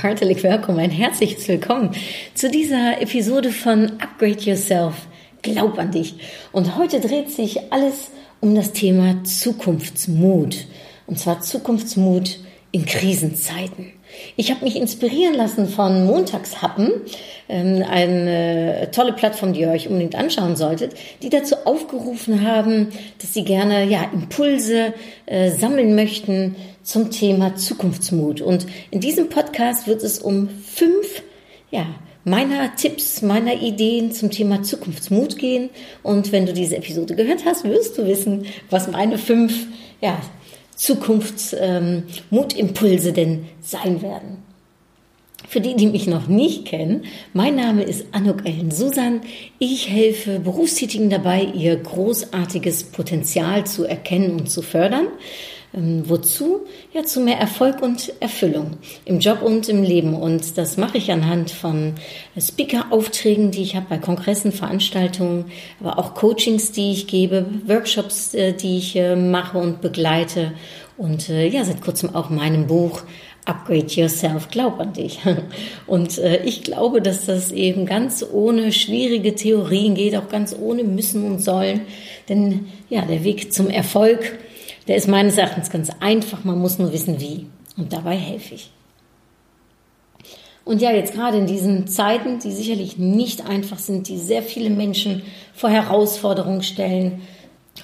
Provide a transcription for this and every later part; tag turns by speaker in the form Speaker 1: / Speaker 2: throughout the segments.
Speaker 1: Herzlich willkommen, ein herzliches Willkommen zu dieser Episode von Upgrade Yourself. Glaub an dich. Und heute dreht sich alles um das Thema Zukunftsmut. Und zwar Zukunftsmut in Krisenzeiten. Ich habe mich inspirieren lassen von Montagshappen, ähm, eine tolle Plattform, die ihr euch unbedingt anschauen solltet, die dazu aufgerufen haben, dass sie gerne ja Impulse äh, sammeln möchten zum Thema Zukunftsmut. Und in diesem Podcast wird es um fünf ja, meiner Tipps, meiner Ideen zum Thema Zukunftsmut gehen. Und wenn du diese Episode gehört hast, wirst du wissen, was meine fünf ja, Zukunftsmutimpulse ähm, denn sein werden. Für die, die mich noch nicht kennen, mein Name ist Anuk Ellen Susan. Ich helfe Berufstätigen dabei, ihr großartiges Potenzial zu erkennen und zu fördern. Ähm, wozu? Ja, zu mehr Erfolg und Erfüllung im Job und im Leben. Und das mache ich anhand von Speaker-Aufträgen, die ich habe bei Kongressen, Veranstaltungen, aber auch Coachings, die ich gebe, Workshops, äh, die ich äh, mache und begleite. Und äh, ja, seit kurzem auch meinem Buch Upgrade Yourself, glaub an dich. Und äh, ich glaube, dass das eben ganz ohne schwierige Theorien geht, auch ganz ohne müssen und sollen. Denn ja, der Weg zum Erfolg, der ist meines Erachtens ganz einfach. Man muss nur wissen, wie. Und dabei helfe ich. Und ja, jetzt gerade in diesen Zeiten, die sicherlich nicht einfach sind, die sehr viele Menschen vor Herausforderungen stellen,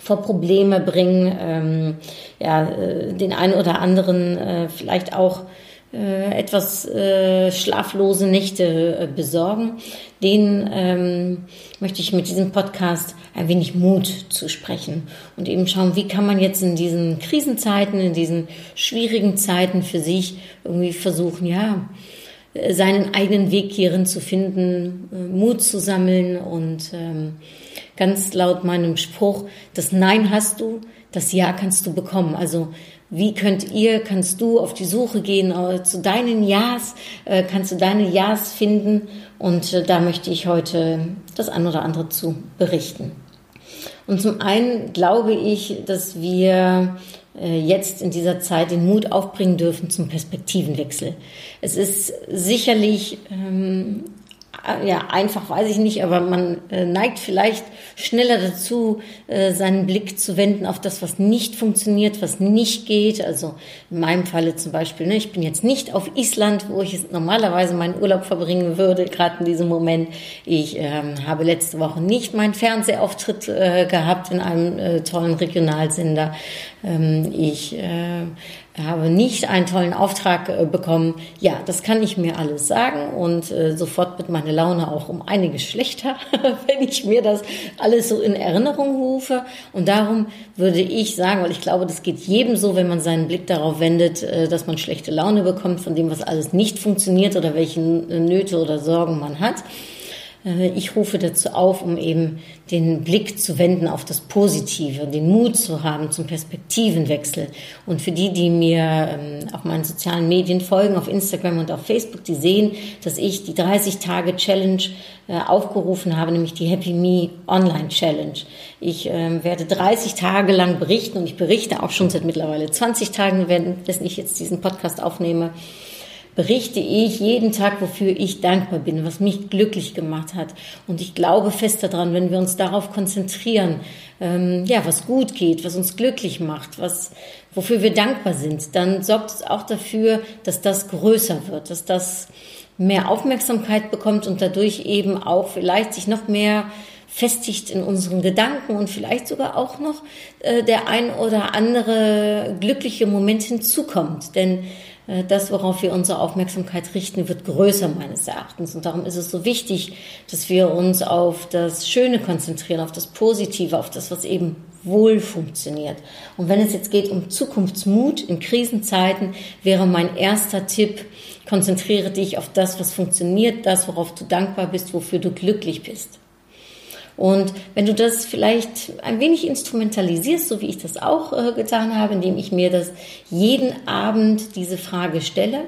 Speaker 1: vor Probleme bringen, ähm, ja, äh, den einen oder anderen äh, vielleicht auch etwas äh, schlaflose Nächte äh, besorgen, den ähm, möchte ich mit diesem Podcast ein wenig Mut zu sprechen und eben schauen, wie kann man jetzt in diesen Krisenzeiten, in diesen schwierigen Zeiten für sich irgendwie versuchen, ja, seinen eigenen Weg hierin zu finden, Mut zu sammeln und ähm, ganz laut meinem Spruch, das Nein hast du, das Ja kannst du bekommen. Also wie könnt ihr, kannst du auf die Suche gehen äh, zu deinen Ja's, äh, kannst du deine Ja's finden und äh, da möchte ich heute das ein oder andere zu berichten. Und zum einen glaube ich, dass wir jetzt in dieser Zeit den Mut aufbringen dürfen zum Perspektivenwechsel. Es ist sicherlich ähm, äh, ja, einfach weiß ich nicht, aber man äh, neigt vielleicht schneller dazu, äh, seinen Blick zu wenden auf das, was nicht funktioniert, was nicht geht. Also in meinem Falle zum Beispiel, ne, ich bin jetzt nicht auf Island, wo ich normalerweise meinen Urlaub verbringen würde, gerade in diesem Moment. Ich ähm, habe letzte Woche nicht meinen Fernsehauftritt äh, gehabt in einem äh, tollen Regionalsender. Ähm, ich äh, habe nicht einen tollen Auftrag äh, bekommen. Ja, das kann ich mir alles sagen und äh, sofort wird meine Laune auch um einiges schlechter, wenn ich mir das alles so in Erinnerung rufe. Und darum würde ich sagen, weil ich glaube, das geht jedem so, wenn man seinen Blick darauf wendet, äh, dass man schlechte Laune bekommt von dem, was alles nicht funktioniert oder welche Nöte oder Sorgen man hat. Äh, ich rufe dazu auf, um eben den Blick zu wenden auf das Positive, den Mut zu haben zum Perspektivenwechsel. Und für die, die mir ähm, auf meinen sozialen Medien folgen, auf Instagram und auf Facebook, die sehen, dass ich die 30 Tage Challenge äh, aufgerufen habe, nämlich die Happy Me Online Challenge. Ich ähm, werde 30 Tage lang berichten und ich berichte auch schon seit mittlerweile 20 Tagen, wenn ich jetzt diesen Podcast aufnehme berichte ich jeden Tag, wofür ich dankbar bin, was mich glücklich gemacht hat. Und ich glaube fest daran, wenn wir uns darauf konzentrieren, ähm, ja, was gut geht, was uns glücklich macht, was, wofür wir dankbar sind, dann sorgt es auch dafür, dass das größer wird, dass das mehr Aufmerksamkeit bekommt und dadurch eben auch vielleicht sich noch mehr festigt in unseren Gedanken und vielleicht sogar auch noch äh, der ein oder andere glückliche Moment hinzukommt. Denn das, worauf wir unsere Aufmerksamkeit richten, wird größer meines Erachtens. Und darum ist es so wichtig, dass wir uns auf das Schöne konzentrieren, auf das Positive, auf das, was eben wohl funktioniert. Und wenn es jetzt geht um Zukunftsmut in Krisenzeiten, wäre mein erster Tipp, konzentriere dich auf das, was funktioniert, das, worauf du dankbar bist, wofür du glücklich bist. Und wenn du das vielleicht ein wenig instrumentalisierst, so wie ich das auch äh, getan habe, indem ich mir das jeden Abend diese Frage stelle,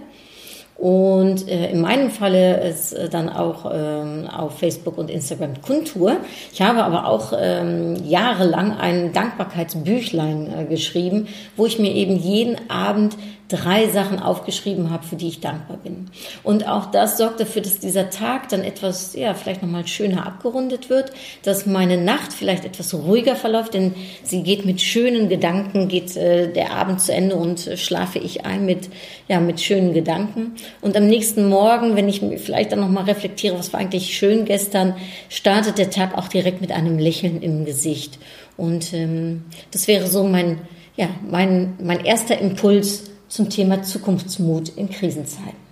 Speaker 1: und äh, in meinem Falle ist äh, dann auch ähm, auf Facebook und Instagram Kundtur. Ich habe aber auch ähm, jahrelang ein Dankbarkeitsbüchlein äh, geschrieben, wo ich mir eben jeden Abend drei Sachen aufgeschrieben habe, für die ich dankbar bin. Und auch das sorgt dafür, dass dieser Tag dann etwas, ja, vielleicht nochmal schöner abgerundet wird, dass meine Nacht vielleicht etwas ruhiger verläuft, denn sie geht mit schönen Gedanken, geht äh, der Abend zu Ende und äh, schlafe ich ein mit, ja, mit schönen Gedanken. Und am nächsten Morgen, wenn ich vielleicht dann nochmal reflektiere, was war eigentlich schön gestern, startet der Tag auch direkt mit einem Lächeln im Gesicht. Und ähm, das wäre so mein, ja, mein, mein erster Impuls, zum Thema Zukunftsmut in Krisenzeiten.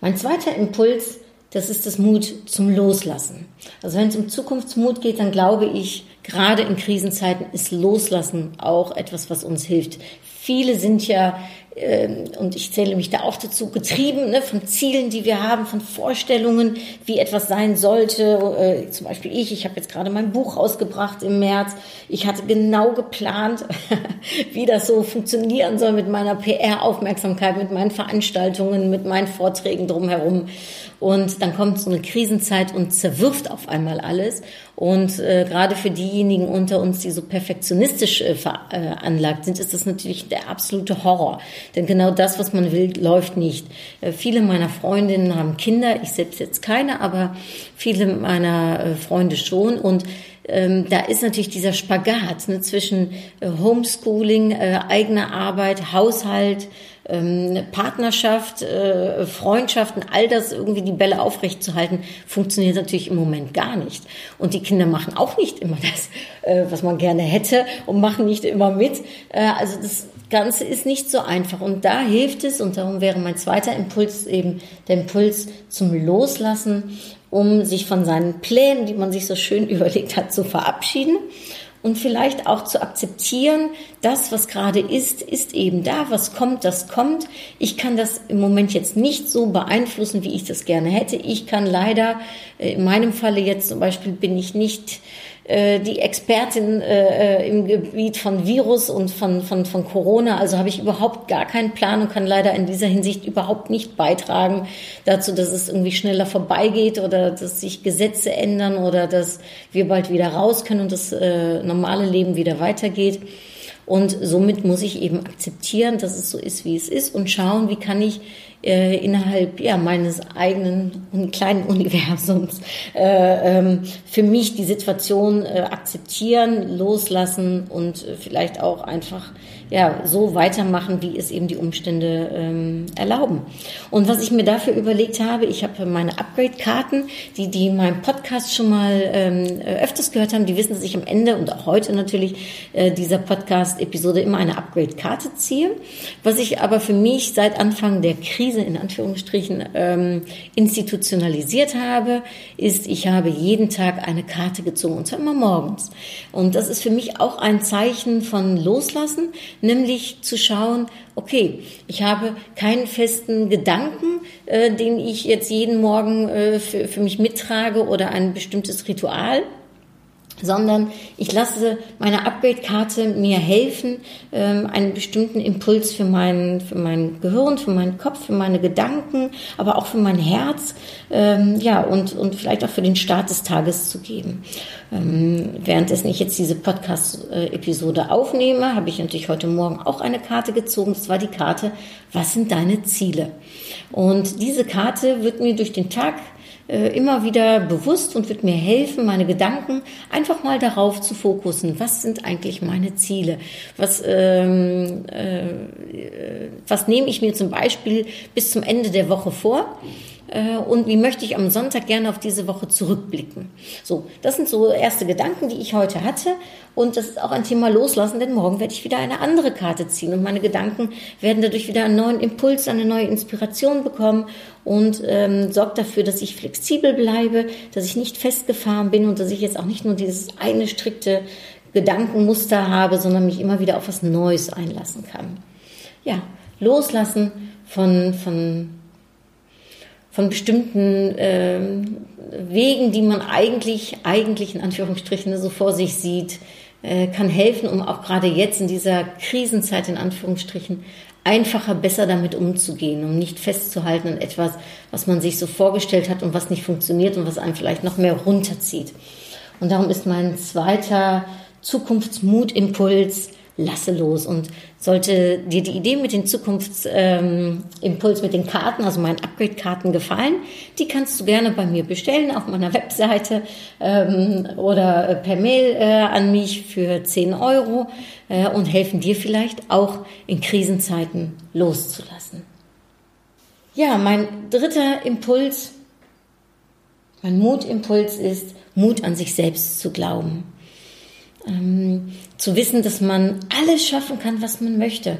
Speaker 1: Mein zweiter Impuls, das ist das Mut zum Loslassen. Also wenn es um Zukunftsmut geht, dann glaube ich, gerade in Krisenzeiten ist Loslassen auch etwas, was uns hilft. Viele sind ja ähm, und ich zähle mich da auch dazu, getrieben ne, von Zielen, die wir haben, von Vorstellungen, wie etwas sein sollte. Äh, zum Beispiel ich, ich habe jetzt gerade mein Buch rausgebracht im März. Ich hatte genau geplant, wie das so funktionieren soll mit meiner PR-Aufmerksamkeit, mit meinen Veranstaltungen, mit meinen Vorträgen drumherum. Und dann kommt so eine Krisenzeit und zerwirft auf einmal alles. Und äh, gerade für diejenigen unter uns, die so perfektionistisch äh, veranlagt sind, ist das natürlich der absolute Horror. Denn genau das, was man will, läuft nicht. Äh, viele meiner Freundinnen haben Kinder, ich selbst jetzt keine, aber viele meiner äh, Freunde schon. Und ähm, da ist natürlich dieser Spagat ne, zwischen äh, Homeschooling, äh, eigener Arbeit, Haushalt, ähm, Partnerschaft, äh, Freundschaften, all das irgendwie die Bälle aufrecht zu halten, funktioniert natürlich im Moment gar nicht. Und die Kinder machen auch nicht immer das, äh, was man gerne hätte und machen nicht immer mit. Also das Ganze ist nicht so einfach. Und da hilft es, und darum wäre mein zweiter Impuls eben der Impuls zum Loslassen, um sich von seinen Plänen, die man sich so schön überlegt hat, zu verabschieden und vielleicht auch zu akzeptieren, das, was gerade ist, ist eben da, was kommt, das kommt. Ich kann das im Moment jetzt nicht so beeinflussen, wie ich das gerne hätte. Ich kann leider, äh, in meinem Falle jetzt zum Beispiel, bin ich nicht äh, die Expertin äh, im Gebiet von Virus und von, von, von Corona. Also habe ich überhaupt gar keinen Plan und kann leider in dieser Hinsicht überhaupt nicht beitragen dazu, dass es irgendwie schneller vorbeigeht oder dass sich Gesetze ändern oder dass wir bald wieder raus können und das äh, normale Leben wieder weitergeht. Und somit muss ich eben akzeptieren, dass es so ist, wie es ist und schauen, wie kann ich äh, innerhalb ja, meines eigenen kleinen Universums äh, ähm, für mich die Situation äh, akzeptieren, loslassen und äh, vielleicht auch einfach ja, so weitermachen, wie es eben die Umstände ähm, erlauben. Und was ich mir dafür überlegt habe, ich habe meine Upgrade-Karten, die, die meinen Podcast schon mal ähm, öfters gehört haben, die wissen, dass ich am Ende und auch heute natürlich äh, dieser Podcast-Episode immer eine Upgrade-Karte ziehe. Was ich aber für mich seit Anfang der Krise in Anführungsstrichen ähm, institutionalisiert habe, ist, ich habe jeden Tag eine Karte gezogen und zwar immer morgens. Und das ist für mich auch ein Zeichen von Loslassen, nämlich zu schauen, okay, ich habe keinen festen Gedanken, äh, den ich jetzt jeden Morgen äh, für, für mich mittrage oder ein bestimmtes Ritual, sondern ich lasse meine Upgrade-Karte mir helfen, ähm, einen bestimmten Impuls für mein, für mein Gehirn, für meinen Kopf, für meine Gedanken, aber auch für mein Herz, ähm, ja, und, und vielleicht auch für den Start des Tages zu geben. Ähm, währenddessen ich jetzt diese Podcast-Episode aufnehme, habe ich natürlich heute Morgen auch eine Karte gezogen. Das war die Karte, was sind deine Ziele? Und diese Karte wird mir durch den Tag äh, immer wieder bewusst und wird mir helfen, meine Gedanken einfach mal darauf zu fokussen. Was sind eigentlich meine Ziele? Was, ähm, äh, was nehme ich mir zum Beispiel bis zum Ende der Woche vor? Äh, und wie möchte ich am Sonntag gerne auf diese Woche zurückblicken. So, das sind so erste Gedanken, die ich heute hatte und das ist auch ein Thema Loslassen, denn morgen werde ich wieder eine andere Karte ziehen und meine Gedanken werden dadurch wieder einen neuen Impuls, eine neue Inspiration bekommen und ähm, sorgt dafür, dass ich flexibel bleibe, dass ich nicht festgefahren bin und dass ich jetzt auch nicht nur dieses eine strikte Gedankenmuster habe, sondern mich immer wieder auf was Neues einlassen kann. Ja, loslassen von, von, von bestimmten ähm, Wegen, die man eigentlich, eigentlich in Anführungsstrichen so vor sich sieht, äh, kann helfen, um auch gerade jetzt in dieser Krisenzeit in Anführungsstrichen einfacher, besser damit umzugehen, um nicht festzuhalten an etwas, was man sich so vorgestellt hat und was nicht funktioniert und was einen vielleicht noch mehr runterzieht. Und darum ist mein zweiter Zukunftsmutimpuls, lasse los. Und sollte dir die Idee mit dem Zukunftsimpuls, ähm, mit den Karten, also meinen Upgrade-Karten gefallen, die kannst du gerne bei mir bestellen auf meiner Webseite ähm, oder per Mail äh, an mich für 10 Euro äh, und helfen dir vielleicht auch in Krisenzeiten loszulassen. Ja, mein dritter Impuls, mein Mutimpuls ist, Mut an sich selbst zu glauben. Ähm, zu wissen, dass man alles schaffen kann, was man möchte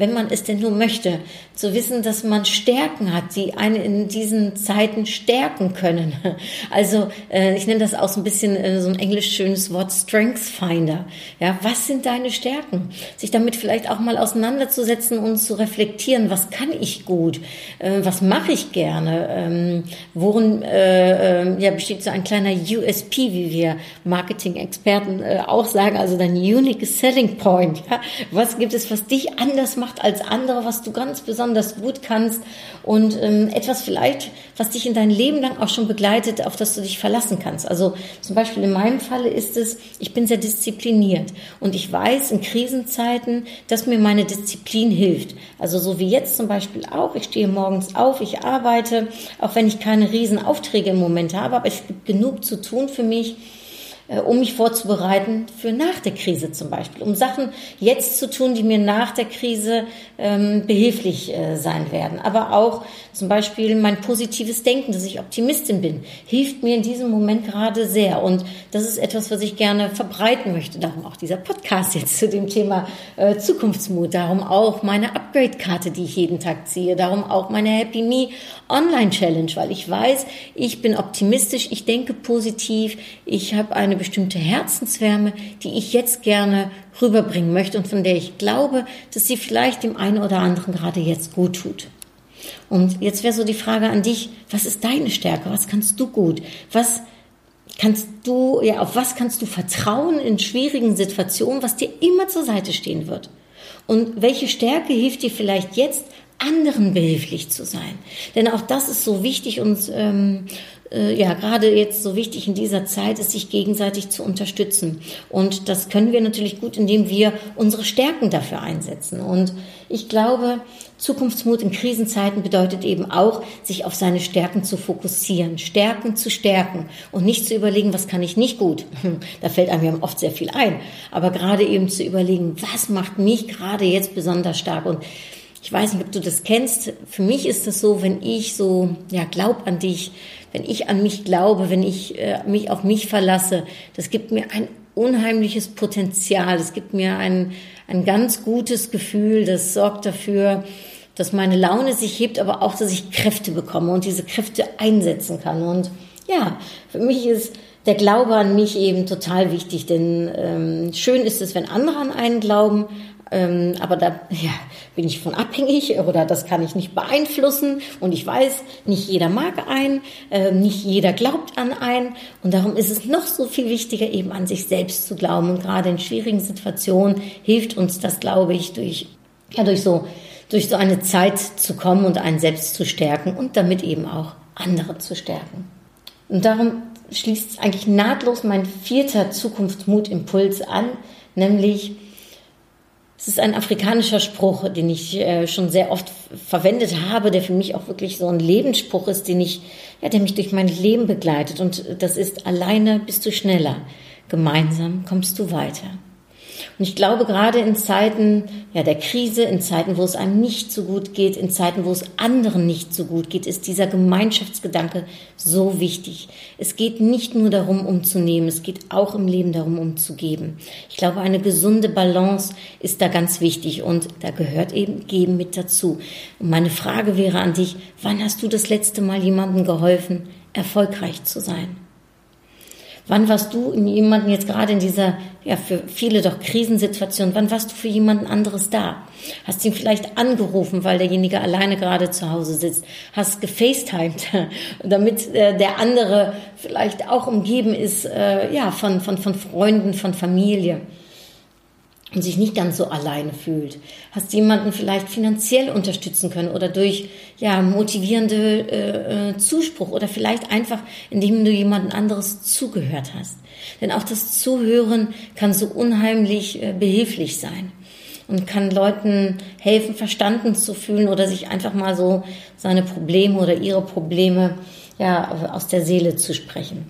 Speaker 1: wenn man es denn nur möchte. Zu wissen, dass man Stärken hat, die einen in diesen Zeiten stärken können. Also äh, ich nenne das auch so ein bisschen äh, so ein englisch schönes Wort Strength Finder. Ja, was sind deine Stärken? Sich damit vielleicht auch mal auseinanderzusetzen und zu reflektieren, was kann ich gut? Äh, was mache ich gerne? Ähm, worin äh, äh, ja, besteht so ein kleiner USP, wie wir Marketing-Experten äh, auch sagen, also dein Unique Selling Point. Ja? Was gibt es, was dich anders macht? Macht als andere, was du ganz besonders gut kannst und ähm, etwas vielleicht, was dich in dein Leben lang auch schon begleitet, auf das du dich verlassen kannst. Also zum Beispiel in meinem Falle ist es, ich bin sehr diszipliniert und ich weiß in Krisenzeiten, dass mir meine Disziplin hilft. Also so wie jetzt zum Beispiel auch, ich stehe morgens auf, ich arbeite, auch wenn ich keine riesen Aufträge im Moment habe, aber es gibt genug zu tun für mich um mich vorzubereiten für nach der Krise zum Beispiel, um Sachen jetzt zu tun, die mir nach der Krise ähm, behilflich äh, sein werden. Aber auch zum Beispiel mein positives Denken, dass ich Optimistin bin, hilft mir in diesem Moment gerade sehr. Und das ist etwas, was ich gerne verbreiten möchte. Darum auch dieser Podcast jetzt zu dem Thema äh, Zukunftsmut. Darum auch meine Upgrade-Karte, die ich jeden Tag ziehe. Darum auch meine Happy Me Online-Challenge, weil ich weiß, ich bin optimistisch, ich denke positiv, ich habe eine bestimmte Herzenswärme, die ich jetzt gerne rüberbringen möchte und von der ich glaube, dass sie vielleicht dem einen oder anderen gerade jetzt gut tut. Und jetzt wäre so die Frage an dich, was ist deine Stärke? Was kannst du gut? Was kannst du, ja, auf was kannst du vertrauen in schwierigen Situationen, was dir immer zur Seite stehen wird? Und welche Stärke hilft dir vielleicht jetzt, anderen behilflich zu sein? Denn auch das ist so wichtig und ähm, äh, ja, gerade jetzt so wichtig in dieser Zeit ist, sich gegenseitig zu unterstützen. Und das können wir natürlich gut, indem wir unsere Stärken dafür einsetzen. Und ich glaube, Zukunftsmut in Krisenzeiten bedeutet eben auch, sich auf seine Stärken zu fokussieren, Stärken zu stärken und nicht zu überlegen, was kann ich nicht gut. Da fällt einem ja oft sehr viel ein. Aber gerade eben zu überlegen, was macht mich gerade jetzt besonders stark und ich weiß nicht, ob du das kennst. Für mich ist es so, wenn ich so, ja, glaub an dich, wenn ich an mich glaube, wenn ich äh, mich auf mich verlasse, das gibt mir ein unheimliches Potenzial. Das gibt mir ein, ein ganz gutes Gefühl. Das sorgt dafür, dass meine Laune sich hebt, aber auch, dass ich Kräfte bekomme und diese Kräfte einsetzen kann. Und ja, für mich ist der Glaube an mich eben total wichtig, denn ähm, schön ist es, wenn andere an einen glauben, ähm, aber da ja, bin ich von abhängig oder das kann ich nicht beeinflussen. Und ich weiß, nicht jeder mag einen, äh, nicht jeder glaubt an einen. Und darum ist es noch so viel wichtiger, eben an sich selbst zu glauben. Und gerade in schwierigen Situationen hilft uns das, glaube ich, durch, ja, durch so, durch so eine Zeit zu kommen und einen selbst zu stärken und damit eben auch andere zu stärken. Und darum schließt eigentlich nahtlos mein vierter Zukunftsmutimpuls an, nämlich es ist ein afrikanischer Spruch, den ich äh, schon sehr oft verwendet habe, der für mich auch wirklich so ein Lebensspruch ist, den ich, ja, der mich durch mein Leben begleitet. Und das ist, alleine bist du schneller, gemeinsam kommst du weiter. Und ich glaube, gerade in Zeiten ja, der Krise, in Zeiten, wo es einem nicht so gut geht, in Zeiten, wo es anderen nicht so gut geht, ist dieser Gemeinschaftsgedanke so wichtig. Es geht nicht nur darum, um zu nehmen, es geht auch im Leben darum, um zu geben. Ich glaube, eine gesunde Balance ist da ganz wichtig und da gehört eben Geben mit dazu. Und meine Frage wäre an dich, wann hast du das letzte Mal jemandem geholfen, erfolgreich zu sein? Wann warst du in jemanden jetzt gerade in dieser, ja, für viele doch Krisensituation, wann warst du für jemanden anderes da? Hast ihn vielleicht angerufen, weil derjenige alleine gerade zu Hause sitzt? Hast gefacetimed, damit äh, der andere vielleicht auch umgeben ist, äh, ja, von, von, von Freunden, von Familie? Und sich nicht ganz so alleine fühlt. Hast jemanden vielleicht finanziell unterstützen können oder durch ja motivierende äh, äh, Zuspruch oder vielleicht einfach indem du jemanden anderes zugehört hast. Denn auch das Zuhören kann so unheimlich äh, behilflich sein und kann Leuten helfen, verstanden zu fühlen oder sich einfach mal so seine Probleme oder ihre Probleme ja aus der Seele zu sprechen.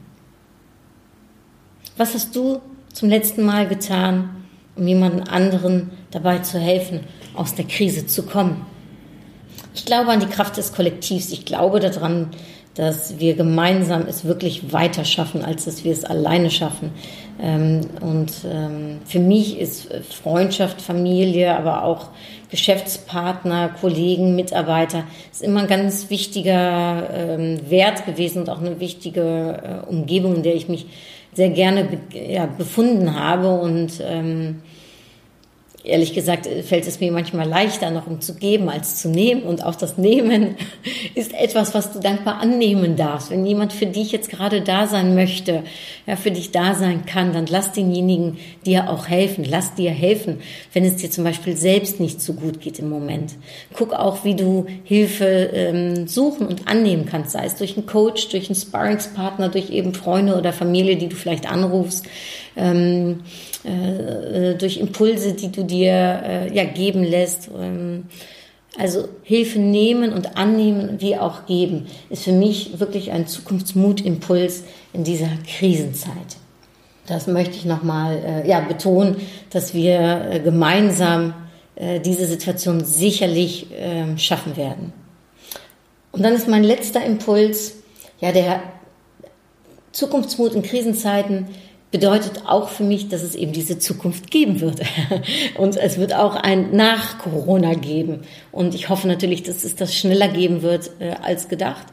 Speaker 1: Was hast du zum letzten Mal getan, um jemanden anderen dabei zu helfen, aus der Krise zu kommen. Ich glaube an die Kraft des Kollektivs. Ich glaube daran, dass wir gemeinsam es wirklich weiter schaffen, als dass wir es alleine schaffen. Ähm, und ähm, für mich ist Freundschaft, Familie, aber auch Geschäftspartner, Kollegen, Mitarbeiter ist immer ein ganz wichtiger ähm, Wert gewesen und auch eine wichtige äh, Umgebung, in der ich mich sehr gerne befunden habe und ehrlich gesagt fällt es mir manchmal leichter, noch um zu geben, als zu nehmen. Und auch das Nehmen ist etwas, was du dankbar annehmen darfst. Wenn jemand für dich jetzt gerade da sein möchte, ja, für dich da sein kann, dann lass denjenigen dir auch helfen. Lass dir helfen, wenn es dir zum Beispiel selbst nicht so gut geht im Moment. Guck auch, wie du Hilfe ähm, suchen und annehmen kannst, sei es durch einen Coach, durch einen Sparringspartner, durch eben Freunde oder Familie, die du vielleicht anrufst. Ähm, äh, durch Impulse, die du dir äh, ja geben lässt. Ähm, also Hilfe nehmen und annehmen wie auch geben ist für mich wirklich ein Zukunftsmutimpuls in dieser Krisenzeit. Das möchte ich nochmal äh, ja, betonen, dass wir äh, gemeinsam äh, diese Situation sicherlich äh, schaffen werden. Und dann ist mein letzter Impuls, ja, der Zukunftsmut in Krisenzeiten bedeutet auch für mich, dass es eben diese Zukunft geben wird. Und es wird auch ein Nach Corona geben. Und ich hoffe natürlich, dass es das schneller geben wird äh, als gedacht.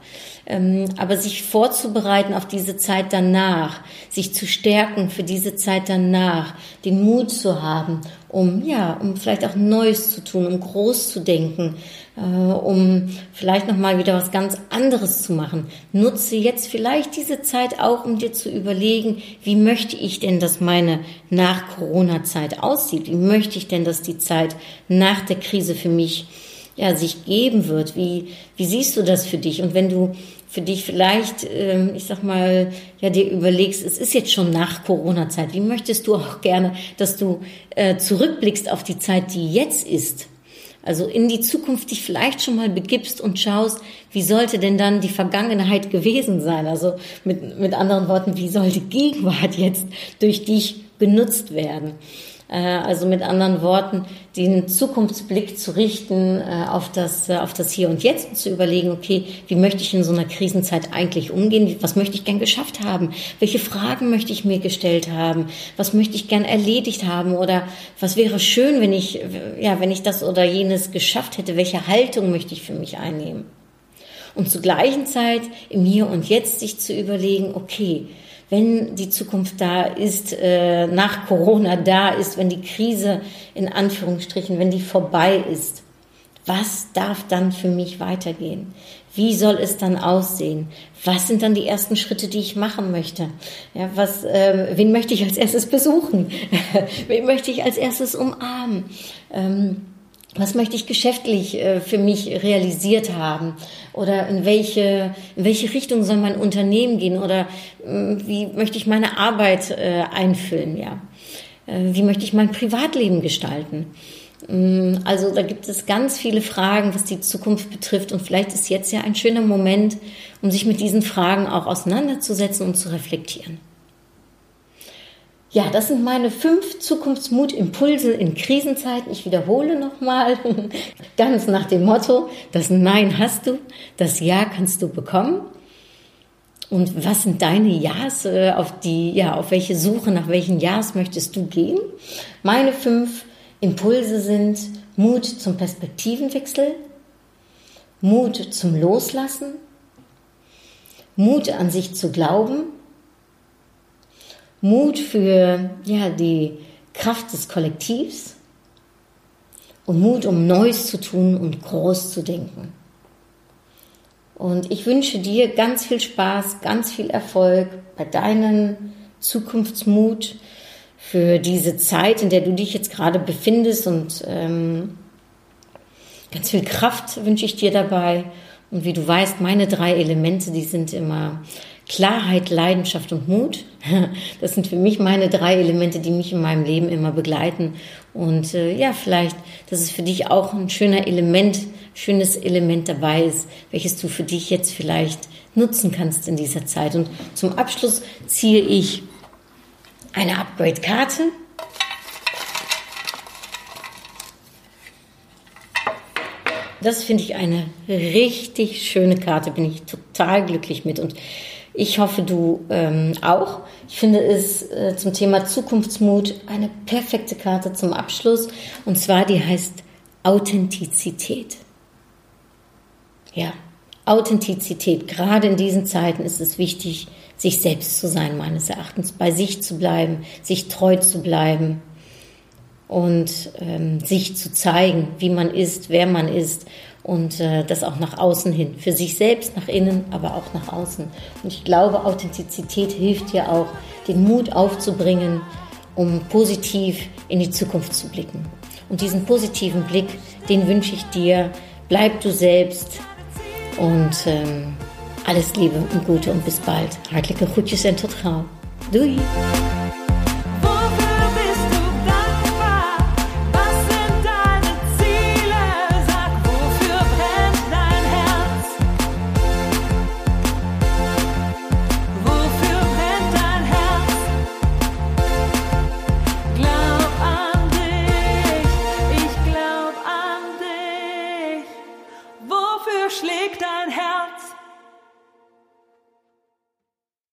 Speaker 1: Ähm, aber sich vorzubereiten auf diese Zeit danach, sich zu stärken für diese Zeit danach, den Mut zu haben, um, ja, um vielleicht auch Neues zu tun, um groß zu denken, äh, um vielleicht nochmal wieder was ganz anderes zu machen. Nutze jetzt vielleicht diese Zeit auch, um dir zu überlegen, wie möchte ich denn, dass meine Nach-Corona-Zeit aussieht? Wie möchte ich denn, dass die Zeit nach der Krise für mich ja, sich geben wird. Wie, wie siehst du das für dich? Und wenn du für dich vielleicht, ähm, ich sag mal, ja, dir überlegst, es ist jetzt schon nach Corona-Zeit, wie möchtest du auch gerne, dass du äh, zurückblickst auf die Zeit, die jetzt ist? Also in die Zukunft dich vielleicht schon mal begibst und schaust, wie sollte denn dann die Vergangenheit gewesen sein? Also mit, mit anderen Worten, wie soll die Gegenwart jetzt durch dich genutzt werden? Äh, also mit anderen Worten, den Zukunftsblick zu richten äh, auf das, äh, auf das Hier und Jetzt und zu überlegen, okay, wie möchte ich in so einer Krisenzeit eigentlich umgehen? Was möchte ich gern geschafft haben? Welche Fragen möchte ich mir gestellt haben? Was möchte ich gern erledigt haben? Oder was wäre schön, wenn ich, ja, wenn ich das oder jenes geschafft hätte? Welche Haltung möchte ich für mich einnehmen? Und zur gleichen Zeit im Hier und Jetzt sich zu überlegen, okay, wenn die Zukunft da ist, äh, nach Corona da ist, wenn die Krise in Anführungsstrichen, wenn die vorbei ist, was darf dann für mich weitergehen? Wie soll es dann aussehen? Was sind dann die ersten Schritte, die ich machen möchte? Ja, was, äh, wen möchte ich als erstes besuchen? wen möchte ich als erstes umarmen? Ähm, was möchte ich geschäftlich äh, für mich realisiert haben? Oder in welche in welche Richtung soll mein Unternehmen gehen? Oder äh, wie möchte ich meine Arbeit äh, einfüllen? Ja. Äh, wie möchte ich mein Privatleben gestalten? Mm, also da gibt es ganz viele Fragen was die Zukunft betrifft. Und vielleicht ist jetzt ja ein schöner Moment um sich mit diesen Fragen auch auseinanderzusetzen und zu reflektieren Ja, das sind meine fünf Zukunftsmutimpulse in Krisenzeiten. Ich wiederhole nochmal, ganz nach dem Motto, das Nein hast du, das Ja kannst du bekommen. Und was sind deine Ja's, äh, auf die, ja, auf welche Suche, nach welchen Ja's möchtest du gehen? Meine fünf Impulse sind Mut zum Perspektivenwechsel, Mut zum Loslassen, Mut an sich zu glauben, Mut für ja, die Kraft des Kollektivs und Mut, um Neues zu tun und groß zu denken. Und ich wünsche dir ganz viel Spaß, ganz viel Erfolg bei deinem Zukunftsmut für diese Zeit, in der du dich jetzt gerade befindest und ähm, ganz viel Kraft wünsche ich dir dabei. Und wie du weißt, meine drei Elemente, die sind immer Klarheit, Leidenschaft und Mut. Das sind für mich meine drei Elemente, die mich in meinem Leben immer begleiten. Und äh, ja, vielleicht, dass es für dich auch ein schöner Element, schönes Element dabei ist, welches du für dich jetzt vielleicht nutzen kannst in dieser Zeit. Und zum Abschluss ziehe ich eine Upgrade-Karte. Das finde ich eine richtig schöne Karte, bin ich total glücklich mit. Und ich hoffe, du ähm, auch. Ich finde es äh, zum Thema Zukunftsmut eine perfekte Karte zum Abschluss. Und zwar, die heißt Authentizität. Ja, Authentizität. Gerade in diesen Zeiten ist es wichtig, sich selbst zu sein, meines Erachtens, bei sich zu bleiben, sich treu zu bleiben und ähm, sich zu zeigen, wie man ist, wer man ist und äh, das auch nach außen hin, für sich selbst, nach innen, aber auch nach außen. Und ich glaube, Authentizität hilft dir auch, den Mut aufzubringen, um positiv in die Zukunft zu blicken. Und diesen positiven Blick, den wünsche ich dir. Bleib du selbst und ähm, alles Liebe und Gute und bis bald. Hartelijke groetjes en tot. Doei!